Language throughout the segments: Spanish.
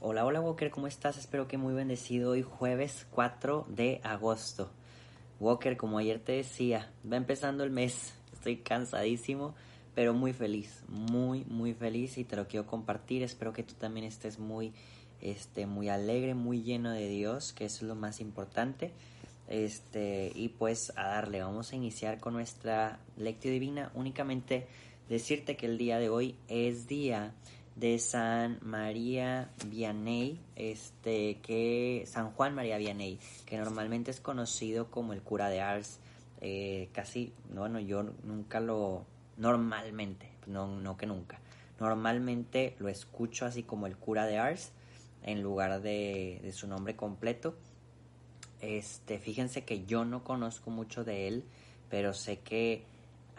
Hola, hola Walker, ¿cómo estás? Espero que muy bendecido hoy jueves 4 de agosto. Walker, como ayer te decía, va empezando el mes, estoy cansadísimo, pero muy feliz, muy, muy feliz y te lo quiero compartir. Espero que tú también estés muy, este, muy alegre, muy lleno de Dios, que eso es lo más importante. Este, y pues a darle, vamos a iniciar con nuestra lectio divina. Únicamente decirte que el día de hoy es día de San María Vianney, este, que San Juan María Vianney, que normalmente es conocido como el cura de Ars. Eh, casi, bueno, yo nunca lo, normalmente, no, no que nunca, normalmente lo escucho así como el cura de Ars en lugar de, de su nombre completo. Este, fíjense que yo no conozco mucho de él, pero sé que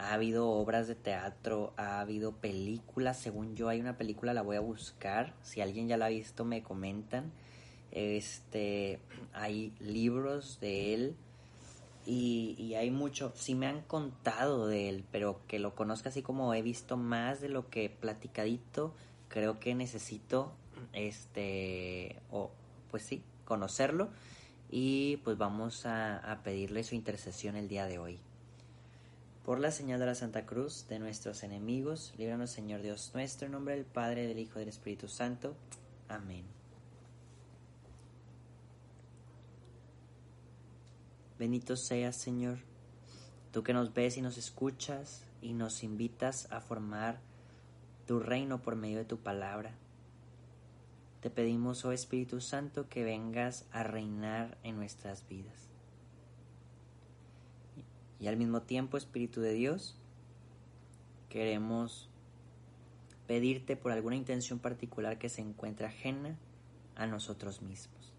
ha habido obras de teatro, ha habido películas, según yo hay una película, la voy a buscar, si alguien ya la ha visto me comentan, este, hay libros de él y, hay mucho, sí me han contado de él, pero que lo conozca así como he visto más de lo que platicadito, creo que necesito, este, o pues sí, conocerlo y pues vamos a pedirle su intercesión el día de hoy. Por la señal de la Santa Cruz de nuestros enemigos, líbranos Señor Dios nuestro, en nombre del Padre, del Hijo y del Espíritu Santo. Amén. Bendito seas, Señor, tú que nos ves y nos escuchas y nos invitas a formar tu reino por medio de tu palabra. Te pedimos, oh Espíritu Santo, que vengas a reinar en nuestras vidas y al mismo tiempo, Espíritu de Dios, queremos pedirte por alguna intención particular que se encuentre ajena a nosotros mismos.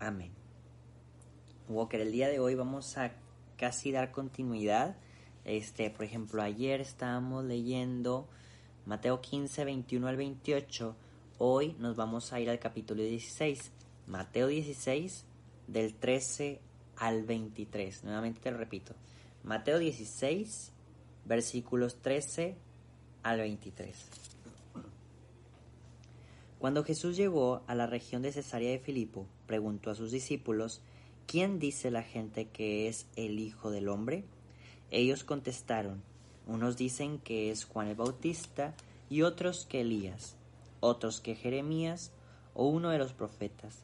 Amén. Walker, el día de hoy vamos a casi dar continuidad. Este, por ejemplo, ayer estábamos leyendo Mateo 15, 21 al 28. Hoy nos vamos a ir al capítulo 16. Mateo 16, del 13 al 23. Nuevamente te lo repito. Mateo 16, versículos 13 al 23. Cuando Jesús llegó a la región de Cesarea de Filipo, preguntó a sus discípulos, ¿quién dice la gente que es el Hijo del Hombre? Ellos contestaron, unos dicen que es Juan el Bautista y otros que Elías, otros que Jeremías o uno de los profetas.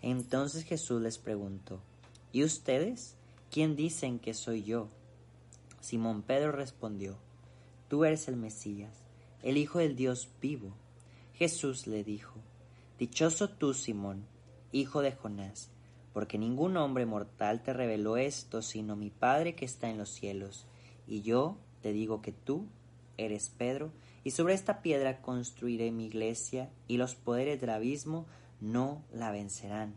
Entonces Jesús les preguntó, ¿Y ustedes? ¿Quién dicen que soy yo? Simón Pedro respondió, Tú eres el Mesías, el Hijo del Dios vivo. Jesús le dijo, Dichoso tú, Simón, hijo de Jonás, porque ningún hombre mortal te reveló esto, sino mi Padre que está en los cielos. Y yo te digo que tú eres Pedro, y sobre esta piedra construiré mi iglesia, y los poderes del abismo no la vencerán.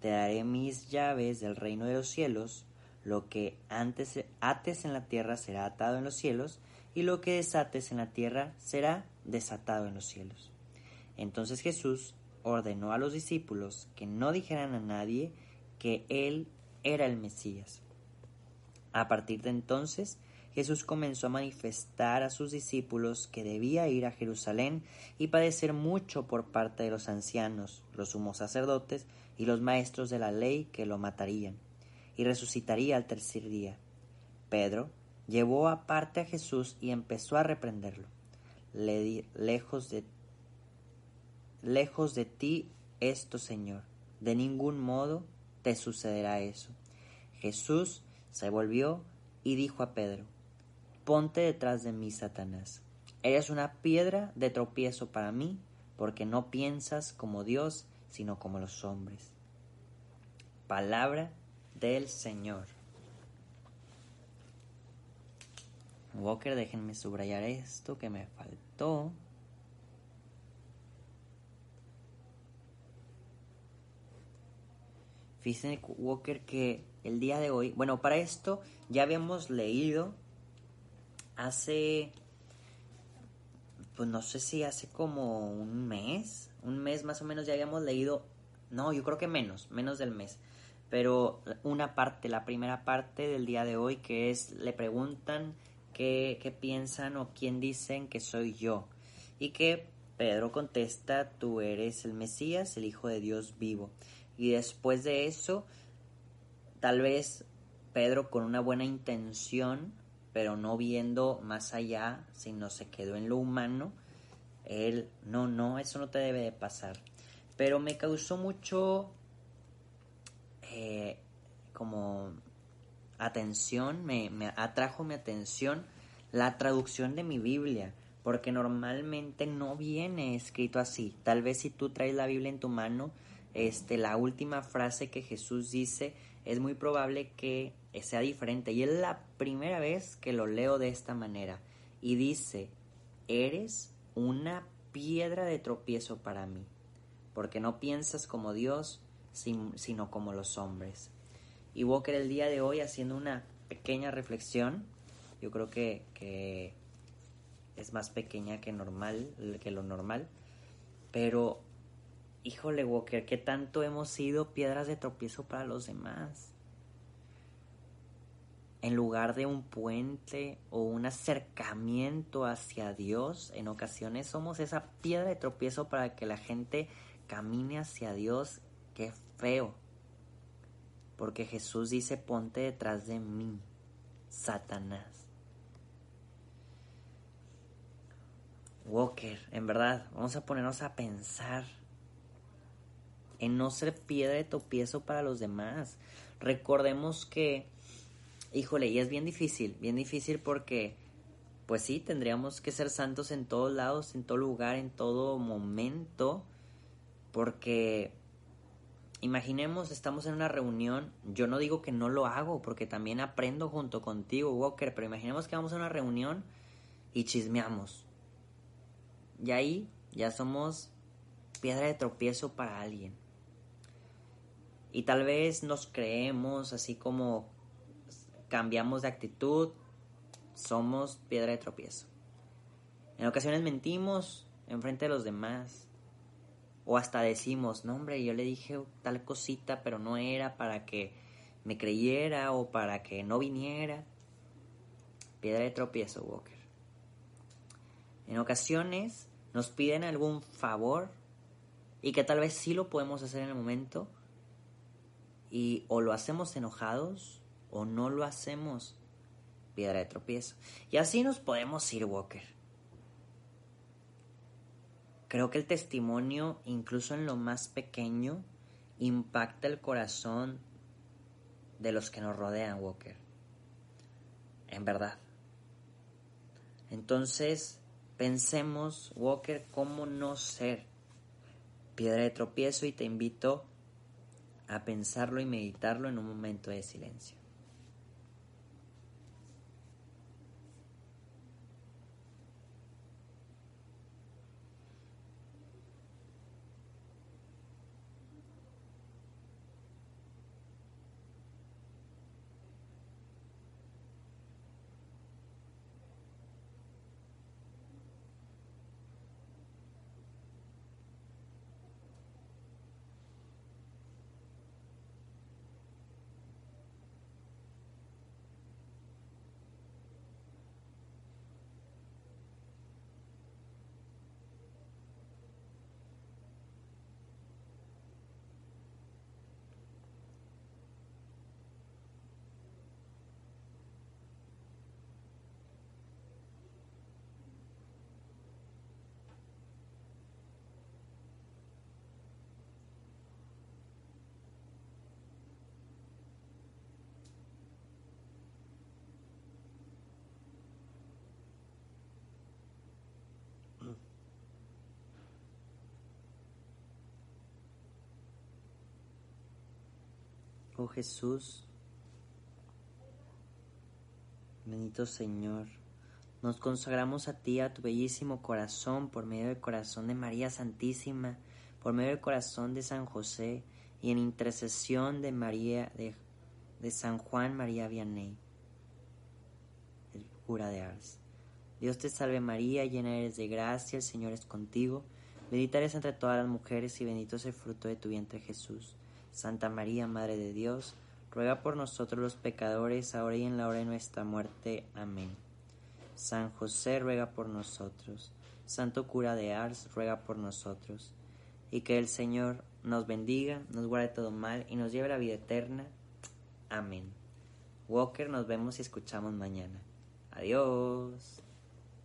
Te daré mis llaves del reino de los cielos, lo que antes ates en la tierra será atado en los cielos, y lo que desates en la tierra será desatado en los cielos. Entonces Jesús ordenó a los discípulos que no dijeran a nadie que él era el Mesías. A partir de entonces, Jesús comenzó a manifestar a sus discípulos que debía ir a Jerusalén y padecer mucho por parte de los ancianos, los sumos sacerdotes y los maestros de la ley que lo matarían, y resucitaría al tercer día. Pedro llevó aparte a Jesús y empezó a reprenderlo. Le di, lejos de lejos de ti esto, Señor. De ningún modo te sucederá eso. Jesús se volvió y dijo a Pedro, Ponte detrás de mí, Satanás. Eres una piedra de tropiezo para mí, porque no piensas como Dios, sino como los hombres. Palabra del Señor. Walker, déjenme subrayar esto que me faltó. Fíjense, Walker, que el día de hoy, bueno, para esto ya habíamos leído hace, pues no sé si hace como un mes, un mes más o menos ya habíamos leído, no, yo creo que menos, menos del mes, pero una parte, la primera parte del día de hoy que es, le preguntan qué, qué piensan o quién dicen que soy yo. Y que Pedro contesta, tú eres el Mesías, el Hijo de Dios vivo. Y después de eso, tal vez Pedro con una buena intención, pero no viendo más allá, sino se quedó en lo humano, él, no, no, eso no te debe de pasar. Pero me causó mucho eh, como atención, me, me atrajo mi atención la traducción de mi Biblia, porque normalmente no viene escrito así. Tal vez si tú traes la Biblia en tu mano, este, la última frase que Jesús dice es muy probable que sea diferente. Y es la primera vez que lo leo de esta manera. Y dice, eres una piedra de tropiezo para mí, porque no piensas como Dios, sino como los hombres. Y Walker el día de hoy haciendo una pequeña reflexión, yo creo que, que es más pequeña que normal, que lo normal, pero híjole Walker, ¿qué tanto hemos sido piedras de tropiezo para los demás? En lugar de un puente o un acercamiento hacia Dios, en ocasiones somos esa piedra de tropiezo para que la gente camine hacia Dios. Qué feo. Porque Jesús dice, ponte detrás de mí, Satanás. Walker, en verdad, vamos a ponernos a pensar en no ser piedra de tropiezo para los demás. Recordemos que, híjole, y es bien difícil, bien difícil porque, pues sí, tendríamos que ser santos en todos lados, en todo lugar, en todo momento, porque imaginemos, estamos en una reunión, yo no digo que no lo hago, porque también aprendo junto contigo, Walker, pero imaginemos que vamos a una reunión y chismeamos. Y ahí ya somos piedra de tropiezo para alguien. Y tal vez nos creemos así como cambiamos de actitud, somos piedra de tropiezo. En ocasiones mentimos en frente de los demás. O hasta decimos, no hombre, yo le dije tal cosita, pero no era para que me creyera o para que no viniera. Piedra de tropiezo, Walker. En ocasiones nos piden algún favor y que tal vez sí lo podemos hacer en el momento, y o lo hacemos enojados o no lo hacemos piedra de tropiezo. Y así nos podemos ir, Walker. Creo que el testimonio, incluso en lo más pequeño, impacta el corazón de los que nos rodean, Walker. En verdad. Entonces, pensemos, Walker, cómo no ser piedra de tropiezo y te invito a pensarlo y meditarlo en un momento de silencio. Jesús, Bendito Señor, nos consagramos a ti, a tu bellísimo corazón, por medio del corazón de María Santísima, por medio del corazón de San José y en intercesión de María de, de San Juan María Vianney, el cura de Ars. Dios te salve María, llena eres de gracia, el Señor es contigo, bendita eres entre todas las mujeres y bendito es el fruto de tu vientre Jesús. Santa María, Madre de Dios, ruega por nosotros los pecadores, ahora y en la hora de nuestra muerte. Amén. San José ruega por nosotros. Santo cura de Ars, ruega por nosotros. Y que el Señor nos bendiga, nos guarde todo mal y nos lleve a la vida eterna. Amén. Walker, nos vemos y escuchamos mañana. Adiós.